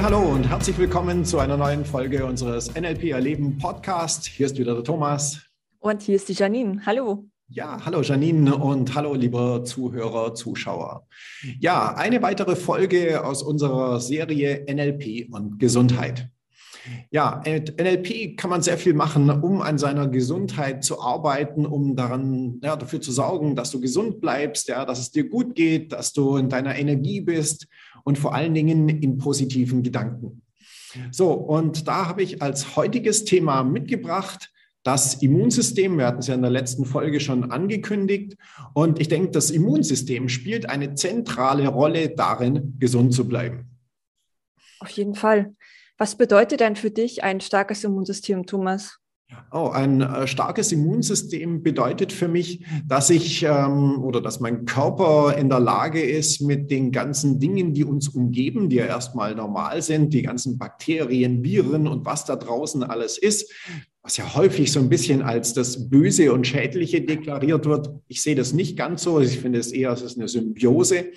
Ja, hallo und herzlich willkommen zu einer neuen Folge unseres NLP Erleben Podcast. Hier ist wieder der Thomas. Und hier ist die Janine. Hallo. Ja, hallo Janine und hallo liebe Zuhörer, Zuschauer. Ja, eine weitere Folge aus unserer Serie NLP und Gesundheit. Ja, NLP kann man sehr viel machen, um an seiner Gesundheit zu arbeiten, um daran, ja, dafür zu sorgen, dass du gesund bleibst, ja, dass es dir gut geht, dass du in deiner Energie bist und vor allen Dingen in positiven Gedanken. So, und da habe ich als heutiges Thema mitgebracht, das Immunsystem, wir hatten es ja in der letzten Folge schon angekündigt, und ich denke, das Immunsystem spielt eine zentrale Rolle darin, gesund zu bleiben. Auf jeden Fall. Was bedeutet denn für dich ein starkes Immunsystem, Thomas? Oh, ein äh, starkes Immunsystem bedeutet für mich, dass ich ähm, oder dass mein Körper in der Lage ist, mit den ganzen Dingen, die uns umgeben, die ja erstmal normal sind, die ganzen Bakterien, Viren und was da draußen alles ist, was ja häufig so ein bisschen als das Böse und Schädliche deklariert wird. Ich sehe das nicht ganz so. Ich finde es eher, es ist eine Symbiose.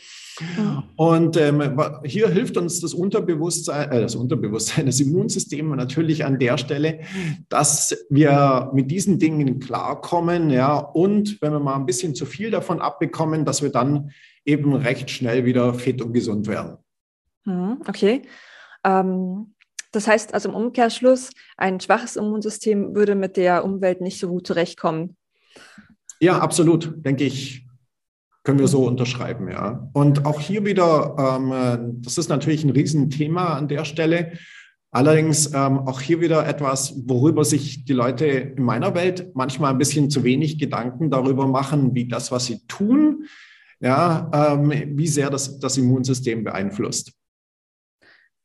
Und ähm, hier hilft uns das Unterbewusstsein, äh, das Unterbewusstsein, das Immunsystem natürlich an der Stelle, dass wir mit diesen Dingen klarkommen, ja, und wenn wir mal ein bisschen zu viel davon abbekommen, dass wir dann eben recht schnell wieder fit und gesund werden. Mhm, okay. Ähm, das heißt also im Umkehrschluss, ein schwaches Immunsystem würde mit der Umwelt nicht so gut zurechtkommen. Ja, absolut, denke ich können wir so unterschreiben, ja. Und auch hier wieder, ähm, das ist natürlich ein Riesenthema an der Stelle. Allerdings ähm, auch hier wieder etwas, worüber sich die Leute in meiner Welt manchmal ein bisschen zu wenig Gedanken darüber machen, wie das, was sie tun, ja, ähm, wie sehr das das Immunsystem beeinflusst.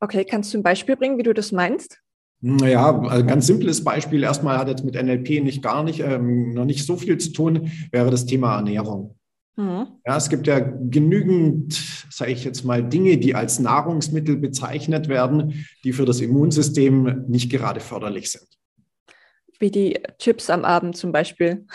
Okay, kannst du ein Beispiel bringen, wie du das meinst? Naja, ein ganz simples Beispiel erstmal hat jetzt mit NLP nicht gar nicht, ähm, noch nicht so viel zu tun, wäre das Thema Ernährung. Mhm. Ja, es gibt ja genügend, sage ich jetzt mal, Dinge, die als Nahrungsmittel bezeichnet werden, die für das Immunsystem nicht gerade förderlich sind. Wie die Chips am Abend zum Beispiel.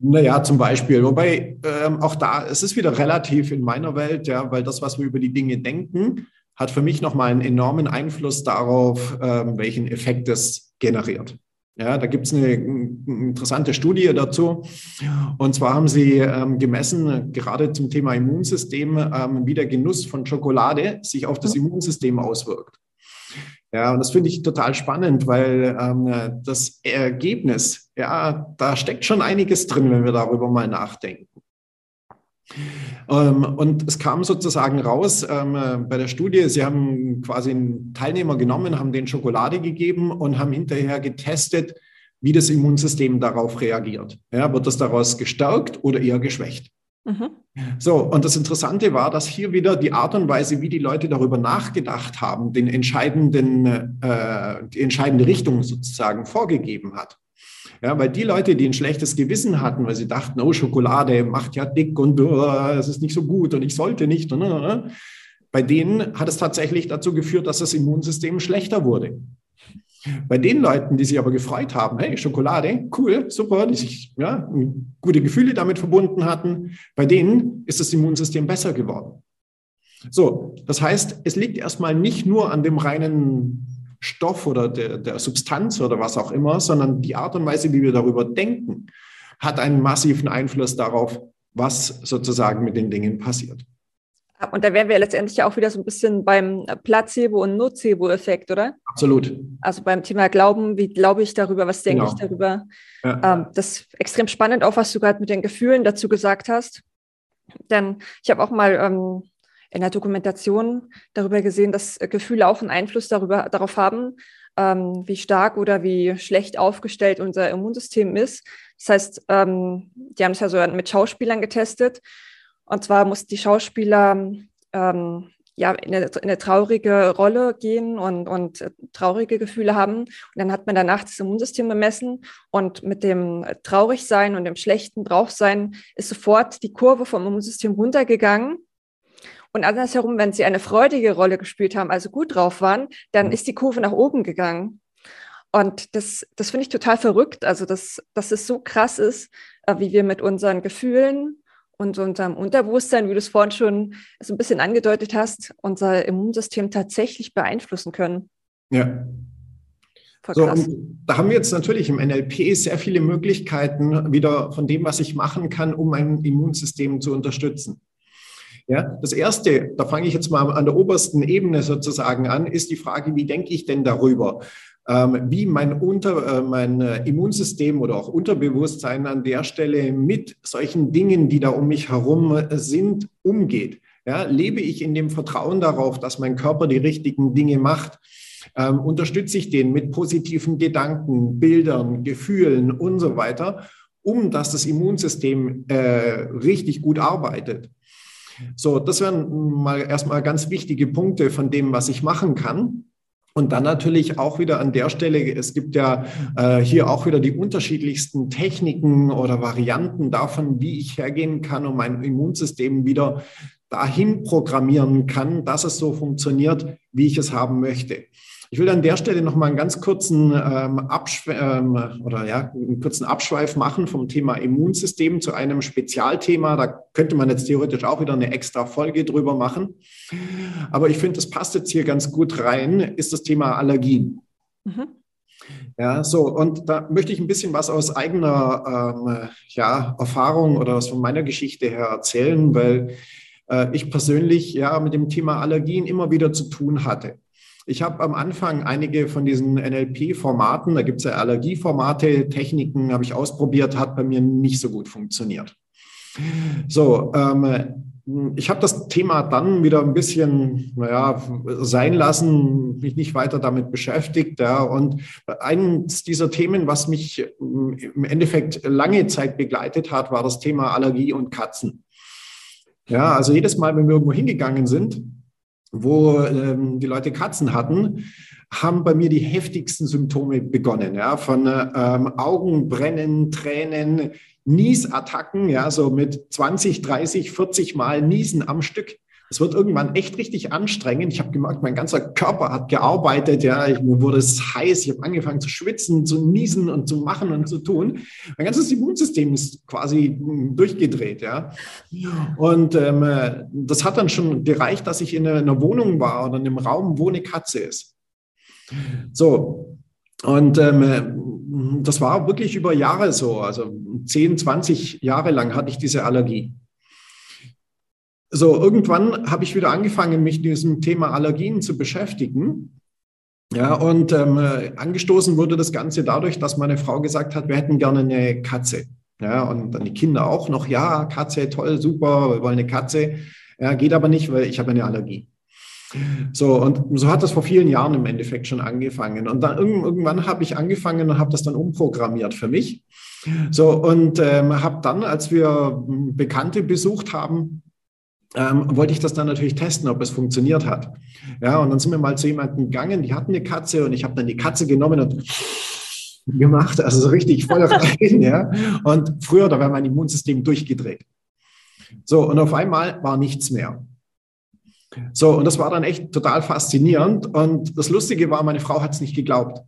Naja, zum Beispiel. Wobei ähm, auch da, es ist wieder relativ in meiner Welt, ja, weil das, was wir über die Dinge denken, hat für mich nochmal einen enormen Einfluss darauf, ähm, welchen Effekt es generiert. Ja, da gibt es eine, interessante Studie dazu. Und zwar haben sie ähm, gemessen, gerade zum Thema Immunsystem, ähm, wie der Genuss von Schokolade sich auf das Immunsystem auswirkt. Ja, und das finde ich total spannend, weil ähm, das Ergebnis, ja, da steckt schon einiges drin, wenn wir darüber mal nachdenken. Ähm, und es kam sozusagen raus ähm, bei der Studie, sie haben quasi einen Teilnehmer genommen, haben den Schokolade gegeben und haben hinterher getestet, wie das Immunsystem darauf reagiert. Ja, wird das daraus gestärkt oder eher geschwächt? Mhm. So, und das Interessante war, dass hier wieder die Art und Weise, wie die Leute darüber nachgedacht haben, den entscheidenden, äh, die entscheidende Richtung sozusagen vorgegeben hat. Ja, weil die Leute, die ein schlechtes Gewissen hatten, weil sie dachten, oh, Schokolade macht ja dick und uh, es ist nicht so gut und ich sollte nicht. Und, uh, bei denen hat es tatsächlich dazu geführt, dass das Immunsystem schlechter wurde. Bei den Leuten, die sich aber gefreut haben, hey, Schokolade, cool, super, die sich ja, gute Gefühle damit verbunden hatten, bei denen ist das Immunsystem besser geworden. So, das heißt, es liegt erstmal nicht nur an dem reinen Stoff oder der, der Substanz oder was auch immer, sondern die Art und Weise, wie wir darüber denken, hat einen massiven Einfluss darauf, was sozusagen mit den Dingen passiert. Und da wären wir letztendlich auch wieder so ein bisschen beim Placebo- und Nocebo-Effekt, oder? Absolut. Also beim Thema Glauben, wie glaube ich darüber, was denke genau. ich darüber? Ja. Ähm, das ist extrem spannend, auch was du gerade mit den Gefühlen dazu gesagt hast. Denn ich habe auch mal ähm, in der Dokumentation darüber gesehen, dass Gefühle auch einen Einfluss darüber, darauf haben, ähm, wie stark oder wie schlecht aufgestellt unser Immunsystem ist. Das heißt, ähm, die haben es ja so mit Schauspielern getestet. Und zwar mussten die Schauspieler ähm, ja, in eine, in eine, traurige Rolle gehen und, und äh, traurige Gefühle haben. Und dann hat man danach das Immunsystem bemessen und mit dem Traurigsein und dem schlechten Draufsein ist sofort die Kurve vom Immunsystem runtergegangen. Und andersherum, wenn sie eine freudige Rolle gespielt haben, also gut drauf waren, dann mhm. ist die Kurve nach oben gegangen. Und das, das finde ich total verrückt. Also, dass, dass es so krass ist, äh, wie wir mit unseren Gefühlen und unserem Unterbewusstsein, wie du es vorhin schon so ein bisschen angedeutet hast, unser Immunsystem tatsächlich beeinflussen können. Ja. So, da haben wir jetzt natürlich im NLP sehr viele Möglichkeiten wieder von dem, was ich machen kann, um mein Immunsystem zu unterstützen. Ja, das erste, da fange ich jetzt mal an der obersten Ebene sozusagen an, ist die Frage, wie denke ich denn darüber? Ähm, wie mein, Unter, äh, mein äh, Immunsystem oder auch Unterbewusstsein an der Stelle mit solchen Dingen, die da um mich herum äh, sind, umgeht. Ja, lebe ich in dem Vertrauen darauf, dass mein Körper die richtigen Dinge macht? Ähm, unterstütze ich den mit positiven Gedanken, Bildern, Gefühlen und so weiter, um dass das Immunsystem äh, richtig gut arbeitet? So, das wären mal erstmal ganz wichtige Punkte von dem, was ich machen kann. Und dann natürlich auch wieder an der Stelle, es gibt ja äh, hier auch wieder die unterschiedlichsten Techniken oder Varianten davon, wie ich hergehen kann, um mein Immunsystem wieder dahin programmieren kann, dass es so funktioniert, wie ich es haben möchte. Ich will an der Stelle noch mal einen ganz kurzen ähm, Abschwe ähm, oder ja, einen kurzen Abschweif machen vom Thema Immunsystem zu einem Spezialthema. Da könnte man jetzt theoretisch auch wieder eine extra Folge drüber machen. Aber ich finde, das passt jetzt hier ganz gut rein, ist das Thema Allergien. Mhm. Ja, so, und da möchte ich ein bisschen was aus eigener ähm, ja, Erfahrung oder was von meiner Geschichte her erzählen, weil äh, ich persönlich ja mit dem Thema Allergien immer wieder zu tun hatte. Ich habe am Anfang einige von diesen NLP-Formaten, da gibt es ja Allergieformate, Techniken, habe ich ausprobiert, hat bei mir nicht so gut funktioniert. So, ähm, ich habe das Thema dann wieder ein bisschen, naja, sein lassen, mich nicht weiter damit beschäftigt. Ja. Und eines dieser Themen, was mich im Endeffekt lange Zeit begleitet hat, war das Thema Allergie und Katzen. Ja, also jedes Mal, wenn wir irgendwo hingegangen sind, wo ähm, die Leute Katzen hatten, haben bei mir die heftigsten Symptome begonnen, ja, von ähm, Augenbrennen, Tränen, Niesattacken, ja, so mit 20, 30, 40 Mal Niesen am Stück. Es wird irgendwann echt richtig anstrengend. Ich habe gemerkt, mein ganzer Körper hat gearbeitet. Ja, ich, mir wurde es heiß. Ich habe angefangen zu schwitzen, zu niesen und zu machen und zu tun. Mein ganzes Immunsystem ist quasi hm, durchgedreht. Ja, und ähm, das hat dann schon gereicht, dass ich in einer Wohnung war oder in einem Raum, wo eine Katze ist. So. Und ähm, das war wirklich über Jahre so. Also 10, 20 Jahre lang hatte ich diese Allergie. So, irgendwann habe ich wieder angefangen, mich mit diesem Thema Allergien zu beschäftigen. Ja, und ähm, angestoßen wurde das Ganze dadurch, dass meine Frau gesagt hat, wir hätten gerne eine Katze. Ja, und dann die Kinder auch noch, ja, Katze, toll, super, wir wollen eine Katze. Ja, geht aber nicht, weil ich habe eine Allergie. So, und so hat das vor vielen Jahren im Endeffekt schon angefangen. Und dann irgendwann habe ich angefangen und habe das dann umprogrammiert für mich. So, und ähm, habe dann, als wir Bekannte besucht haben, ähm, wollte ich das dann natürlich testen, ob es funktioniert hat. Ja, und dann sind wir mal zu jemandem gegangen, die hatten eine Katze und ich habe dann die Katze genommen und gemacht, also so richtig voll rein, ja. Und früher, da wäre mein Immunsystem durchgedreht. So, und auf einmal war nichts mehr. So, und das war dann echt total faszinierend. Und das Lustige war, meine Frau hat es nicht geglaubt.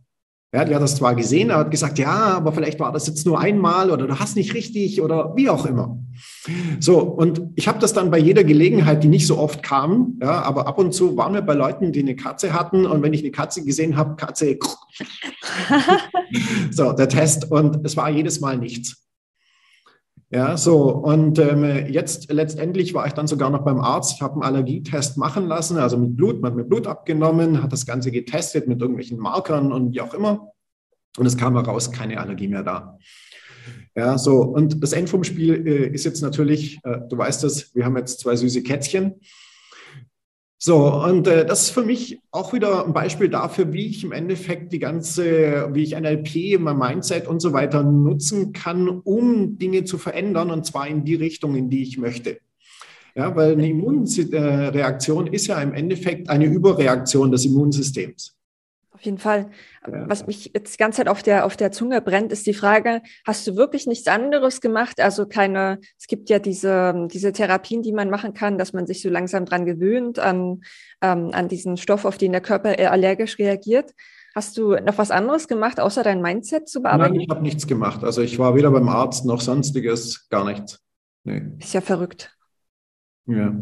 Ja, die hat das zwar gesehen, er hat gesagt, ja, aber vielleicht war das jetzt nur einmal oder du hast nicht richtig oder wie auch immer. So, und ich habe das dann bei jeder Gelegenheit, die nicht so oft kam, ja, aber ab und zu waren wir bei Leuten, die eine Katze hatten und wenn ich eine Katze gesehen habe, Katze, so, der Test und es war jedes Mal nichts. Ja, so, und ähm, jetzt letztendlich war ich dann sogar noch beim Arzt, habe einen Allergietest machen lassen, also mit Blut, man hat mir Blut abgenommen, hat das Ganze getestet mit irgendwelchen Markern und wie auch immer. Und es kam heraus, keine Allergie mehr da. Ja, so, und das End vom Spiel äh, ist jetzt natürlich, äh, du weißt es, wir haben jetzt zwei süße Kätzchen. So, und äh, das ist für mich auch wieder ein Beispiel dafür, wie ich im Endeffekt die ganze, wie ich NLP, mein Mindset und so weiter nutzen kann, um Dinge zu verändern und zwar in die Richtung, in die ich möchte. Ja, weil eine Immunreaktion ist ja im Endeffekt eine Überreaktion des Immunsystems jeden Fall. Ja. Was mich jetzt die ganze Zeit auf der, auf der Zunge brennt, ist die Frage, hast du wirklich nichts anderes gemacht? Also keine, es gibt ja diese, diese Therapien, die man machen kann, dass man sich so langsam dran gewöhnt an, ähm, an diesen Stoff, auf den der Körper allergisch reagiert. Hast du noch was anderes gemacht, außer dein Mindset zu bearbeiten? Nein, ich habe nichts gemacht. Also ich war weder beim Arzt noch sonstiges, gar nichts. Nee. Ist ja verrückt. Ja.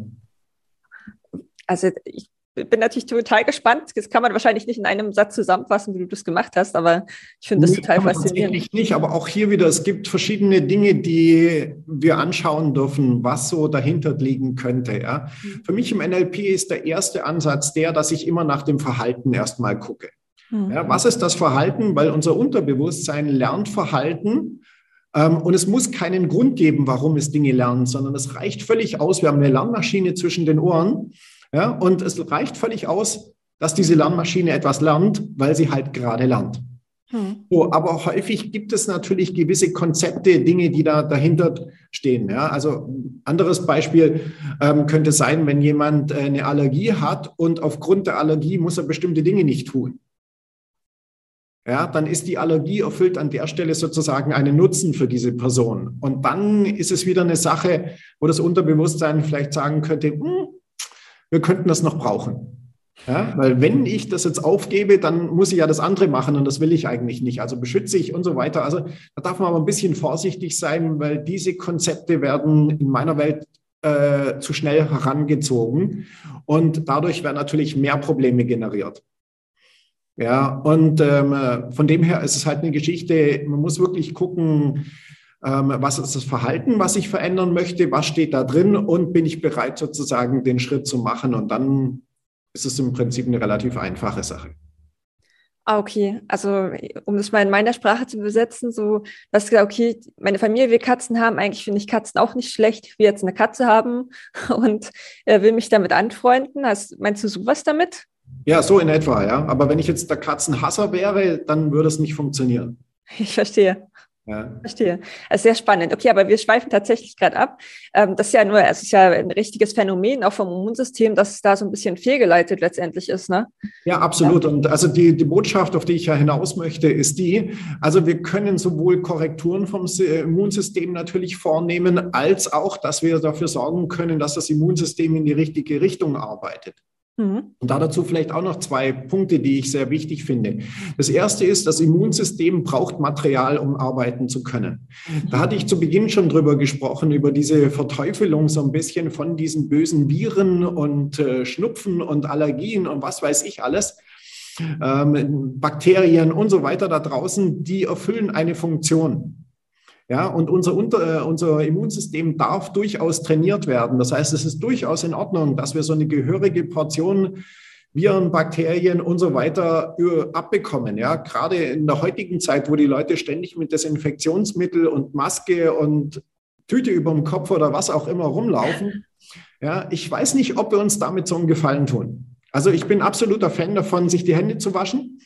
Also ich bin natürlich total gespannt. Das kann man wahrscheinlich nicht in einem Satz zusammenfassen, wie du das gemacht hast, aber ich finde das nee, total faszinierend. Tatsächlich nicht, aber auch hier wieder, es gibt verschiedene Dinge, die wir anschauen dürfen, was so dahinter liegen könnte. Ja. Mhm. Für mich im NLP ist der erste Ansatz der, dass ich immer nach dem Verhalten erstmal gucke. Mhm. Ja, was ist das Verhalten? Weil unser Unterbewusstsein lernt Verhalten ähm, und es muss keinen Grund geben, warum es Dinge lernt, sondern es reicht völlig aus. Wir haben eine Lernmaschine zwischen den Ohren ja, und es reicht völlig aus, dass diese Lernmaschine etwas lernt, weil sie halt gerade lernt. Hm. So, aber häufig gibt es natürlich gewisse Konzepte, Dinge, die da dahinter stehen. Ja? Also anderes Beispiel ähm, könnte sein, wenn jemand äh, eine Allergie hat und aufgrund der Allergie muss er bestimmte Dinge nicht tun ja, dann ist die Allergie erfüllt an der Stelle sozusagen einen Nutzen für diese Person. Und dann ist es wieder eine Sache, wo das Unterbewusstsein vielleicht sagen könnte, hm, wir könnten das noch brauchen. Ja, weil wenn ich das jetzt aufgebe, dann muss ich ja das andere machen und das will ich eigentlich nicht. Also beschütze ich und so weiter. Also da darf man aber ein bisschen vorsichtig sein, weil diese Konzepte werden in meiner Welt äh, zu schnell herangezogen und dadurch werden natürlich mehr Probleme generiert. Ja, und ähm, von dem her ist es halt eine Geschichte, man muss wirklich gucken, was ist das Verhalten, was ich verändern möchte, was steht da drin und bin ich bereit sozusagen den Schritt zu machen und dann ist es im Prinzip eine relativ einfache Sache. Ah, okay. Also, um das mal in meiner Sprache zu übersetzen, so, dass gesagt, okay, meine Familie will Katzen haben. Eigentlich finde ich Katzen auch nicht schlecht. Ich will jetzt eine Katze haben und äh, will mich damit anfreunden. Also, meinst du sowas damit? Ja, so in etwa, ja. Aber wenn ich jetzt der Katzenhasser wäre, dann würde es nicht funktionieren. Ich verstehe. Ja. Verstehe. Also sehr spannend. Okay, aber wir schweifen tatsächlich gerade ab. Ähm, das ist ja nur, es ist ja ein richtiges Phänomen auch vom Immunsystem, dass es da so ein bisschen fehlgeleitet letztendlich ist, ne? Ja, absolut. Ja. Und also die, die Botschaft, auf die ich ja hinaus möchte, ist die, also wir können sowohl Korrekturen vom Immunsystem natürlich vornehmen, als auch, dass wir dafür sorgen können, dass das Immunsystem in die richtige Richtung arbeitet. Mhm. Und da dazu vielleicht auch noch zwei Punkte, die ich sehr wichtig finde. Das erste ist, das Immunsystem braucht Material, um arbeiten zu können. Da hatte ich zu Beginn schon drüber gesprochen, über diese Verteufelung so ein bisschen von diesen bösen Viren und äh, Schnupfen und Allergien und was weiß ich alles. Ähm, Bakterien und so weiter da draußen, die erfüllen eine Funktion. Ja, und unser, unter, äh, unser Immunsystem darf durchaus trainiert werden. Das heißt, es ist durchaus in Ordnung, dass wir so eine gehörige Portion Viren, Bakterien und so weiter äh, abbekommen. Ja, gerade in der heutigen Zeit, wo die Leute ständig mit Desinfektionsmittel und Maske und Tüte über dem Kopf oder was auch immer rumlaufen. Ja, ich weiß nicht, ob wir uns damit so einen Gefallen tun. Also ich bin absoluter Fan davon, sich die Hände zu waschen.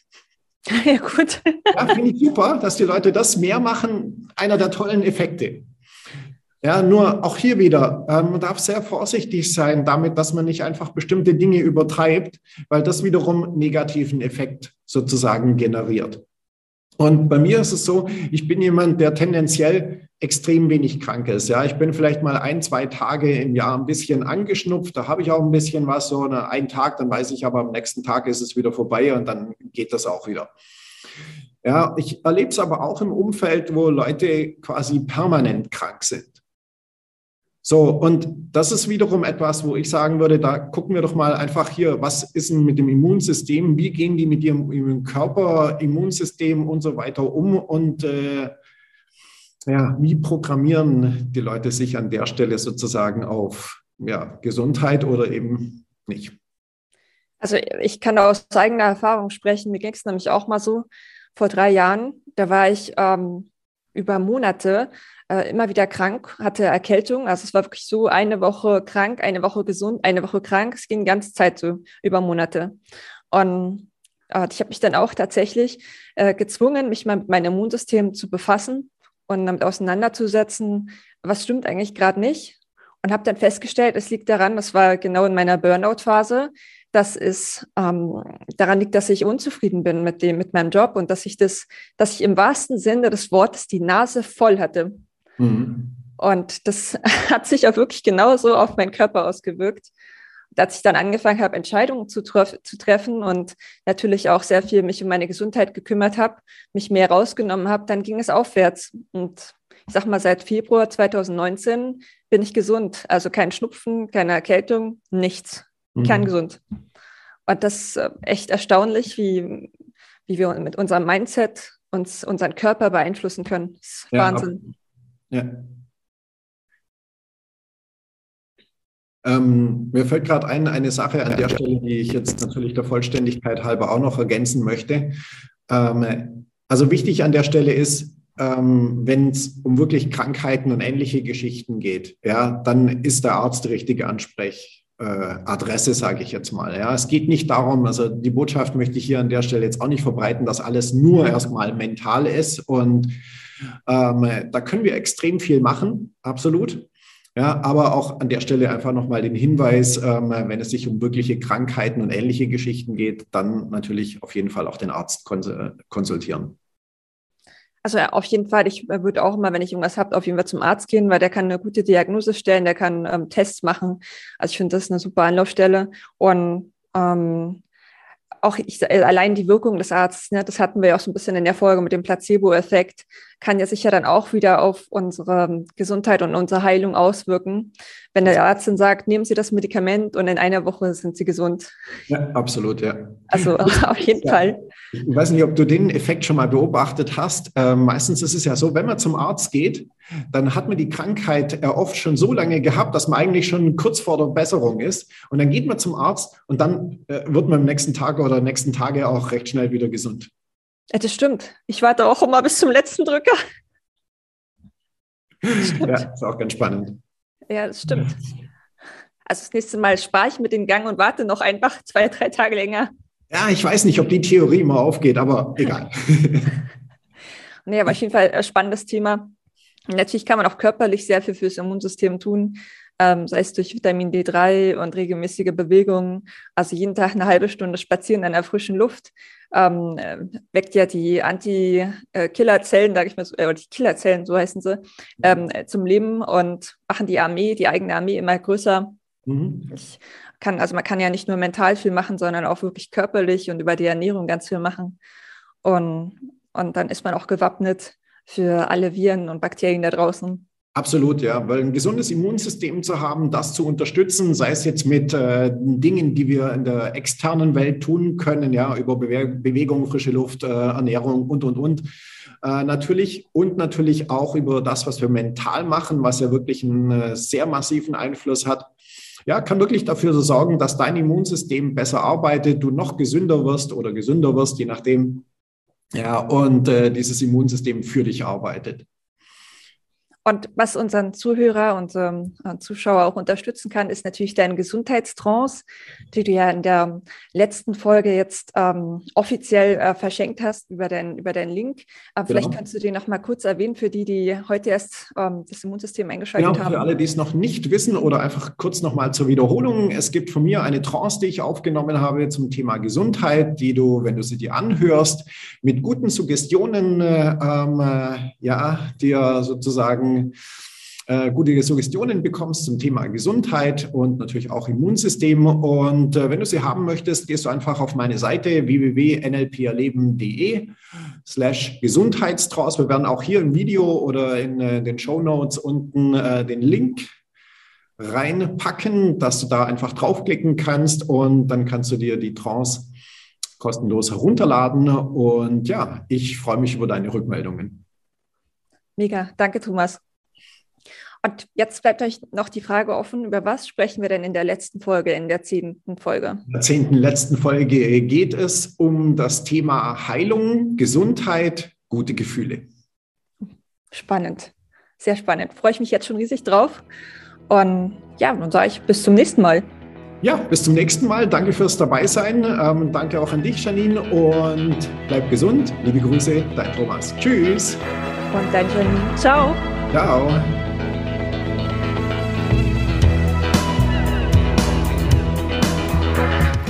Ja, gut. Ja, finde ich super, dass die Leute das mehr machen. Einer der tollen Effekte. Ja, nur auch hier wieder, äh, man darf sehr vorsichtig sein damit, dass man nicht einfach bestimmte Dinge übertreibt, weil das wiederum negativen Effekt sozusagen generiert. Und bei mir ist es so, ich bin jemand, der tendenziell extrem wenig krank ist. Ja, ich bin vielleicht mal ein, zwei Tage im Jahr ein bisschen angeschnupft. Da habe ich auch ein bisschen was, so eine, einen Tag, dann weiß ich aber am nächsten Tag ist es wieder vorbei und dann geht das auch wieder. Ja, ich erlebe es aber auch im Umfeld, wo Leute quasi permanent krank sind. So, und das ist wiederum etwas, wo ich sagen würde, da gucken wir doch mal einfach hier, was ist denn mit dem Immunsystem, wie gehen die mit ihrem Körper, Immunsystem und so weiter um und äh, ja, wie programmieren die Leute sich an der Stelle sozusagen auf ja, Gesundheit oder eben nicht? Also ich kann aus eigener Erfahrung sprechen, mir ging es nämlich auch mal so, vor drei Jahren, da war ich ähm, über Monate äh, immer wieder krank, hatte Erkältung. Also es war wirklich so eine Woche krank, eine Woche gesund, eine Woche krank. Es ging die ganze Zeit so über Monate. Und äh, ich habe mich dann auch tatsächlich äh, gezwungen, mich mal mit meinem Immunsystem zu befassen und damit auseinanderzusetzen, was stimmt eigentlich gerade nicht. Und habe dann festgestellt, es liegt daran, das war genau in meiner Burnout-Phase, dass es ähm, daran liegt, dass ich unzufrieden bin mit dem, mit meinem Job und dass ich das, dass ich im wahrsten Sinne des Wortes die Nase voll hatte. Mhm. Und das hat sich auch wirklich genauso auf meinen Körper ausgewirkt. Als ich dann angefangen habe, Entscheidungen zu, zu treffen und natürlich auch sehr viel mich um meine Gesundheit gekümmert habe, mich mehr rausgenommen habe, dann ging es aufwärts. Und ich sag mal, seit Februar 2019 bin ich gesund. Also kein Schnupfen, keine Erkältung, nichts. Mhm. Kerngesund. Und das ist äh, echt erstaunlich, wie, wie wir mit unserem Mindset uns unseren Körper beeinflussen können. Das ist ja, Wahnsinn. Ja. Ähm, mir fällt gerade ein, eine Sache an der Stelle, die ich jetzt natürlich der Vollständigkeit halber auch noch ergänzen möchte. Ähm, also wichtig an der Stelle ist, ähm, wenn es um wirklich Krankheiten und ähnliche Geschichten geht, ja, dann ist der Arzt die richtige Ansprechadresse, äh, sage ich jetzt mal. Ja, es geht nicht darum, also die Botschaft möchte ich hier an der Stelle jetzt auch nicht verbreiten, dass alles nur erstmal mental ist und ähm, da können wir extrem viel machen, absolut. Ja, aber auch an der Stelle einfach nochmal den Hinweis, ähm, wenn es sich um wirkliche Krankheiten und ähnliche Geschichten geht, dann natürlich auf jeden Fall auch den Arzt konsultieren. Also auf jeden Fall, ich äh, würde auch immer, wenn ich irgendwas habe, auf jeden Fall zum Arzt gehen, weil der kann eine gute Diagnose stellen, der kann ähm, Tests machen. Also ich finde das eine super Anlaufstelle. Und ähm, auch ich, äh, allein die Wirkung des Arztes, ne, das hatten wir ja auch so ein bisschen in der Folge mit dem Placebo-Effekt, kann ja sicher dann auch wieder auf unsere Gesundheit und unsere Heilung auswirken. Wenn der Arzt dann sagt, nehmen Sie das Medikament und in einer Woche sind Sie gesund. Ja, absolut, ja. Also auf jeden ja. Fall. Ich weiß nicht, ob du den Effekt schon mal beobachtet hast. Ähm, meistens ist es ja so, wenn man zum Arzt geht, dann hat man die Krankheit ja oft schon so lange gehabt, dass man eigentlich schon kurz vor der Besserung ist. Und dann geht man zum Arzt und dann äh, wird man am nächsten Tag oder nächsten Tage auch recht schnell wieder gesund. Ja, das stimmt. Ich warte auch immer bis zum letzten Drücker. Ja, ist auch ganz spannend. Ja, das stimmt. Also das nächste Mal spare ich mit den Gang und warte noch einfach zwei, drei Tage länger. Ja, ich weiß nicht, ob die Theorie immer aufgeht, aber egal. nee, aber auf jeden Fall ein spannendes Thema. Natürlich kann man auch körperlich sehr viel fürs Immunsystem tun ähm, sei es durch Vitamin D3 und regelmäßige Bewegungen, also jeden Tag eine halbe Stunde spazieren in der frischen Luft, ähm, äh, weckt ja die Anti-Killer-Zellen, sage ich mal, so, äh, die Killerzellen, so heißen sie, ähm, zum Leben und machen die Armee, die eigene Armee immer größer. Mhm. Ich kann, also man kann ja nicht nur mental viel machen, sondern auch wirklich körperlich und über die Ernährung ganz viel machen. Und, und dann ist man auch gewappnet für alle Viren und Bakterien da draußen. Absolut, ja, weil ein gesundes Immunsystem zu haben, das zu unterstützen, sei es jetzt mit äh, Dingen, die wir in der externen Welt tun können, ja, über Bewe Bewegung, frische Luft, äh, Ernährung und, und, und. Äh, natürlich und natürlich auch über das, was wir mental machen, was ja wirklich einen äh, sehr massiven Einfluss hat. Ja, kann wirklich dafür so sorgen, dass dein Immunsystem besser arbeitet, du noch gesünder wirst oder gesünder wirst, je nachdem. Ja, und äh, dieses Immunsystem für dich arbeitet. Und was unseren Zuhörer und ähm, Zuschauer auch unterstützen kann, ist natürlich deine Gesundheitstrance, die du ja in der letzten Folge jetzt ähm, offiziell äh, verschenkt hast über, dein, über deinen Link. Äh, genau. Vielleicht kannst du den noch mal kurz erwähnen für die, die heute erst ähm, das Immunsystem eingeschaltet genau, haben. Für alle, die es noch nicht wissen oder einfach kurz noch mal zur Wiederholung. Es gibt von mir eine Trance, die ich aufgenommen habe zum Thema Gesundheit, die du, wenn du sie dir anhörst, mit guten Suggestionen äh, ähm, äh ja, dir sozusagen äh, gute Suggestionen bekommst zum Thema Gesundheit und natürlich auch Immunsystem. Und äh, wenn du sie haben möchtest, gehst du einfach auf meine Seite www.nlperleben.de slash Gesundheitstrance. Wir werden auch hier im Video oder in äh, den Show Notes unten den Link reinpacken, dass du da einfach draufklicken kannst und dann kannst du dir die Trance kostenlos herunterladen. Und ja, ich freue mich über deine Rückmeldungen. Mega, danke Thomas. Und jetzt bleibt euch noch die Frage offen, über was sprechen wir denn in der letzten Folge, in der zehnten Folge? In der zehnten letzten Folge geht es um das Thema Heilung, Gesundheit, gute Gefühle. Spannend, sehr spannend. Freue ich mich jetzt schon riesig drauf. Und ja, dann sage ich bis zum nächsten Mal. Ja, bis zum nächsten Mal. Danke fürs Dabeisein. Ähm, danke auch an dich, Janine. Und bleib gesund. Liebe Grüße, dein Thomas. Tschüss. Und dein Janine. Ciao. Ciao.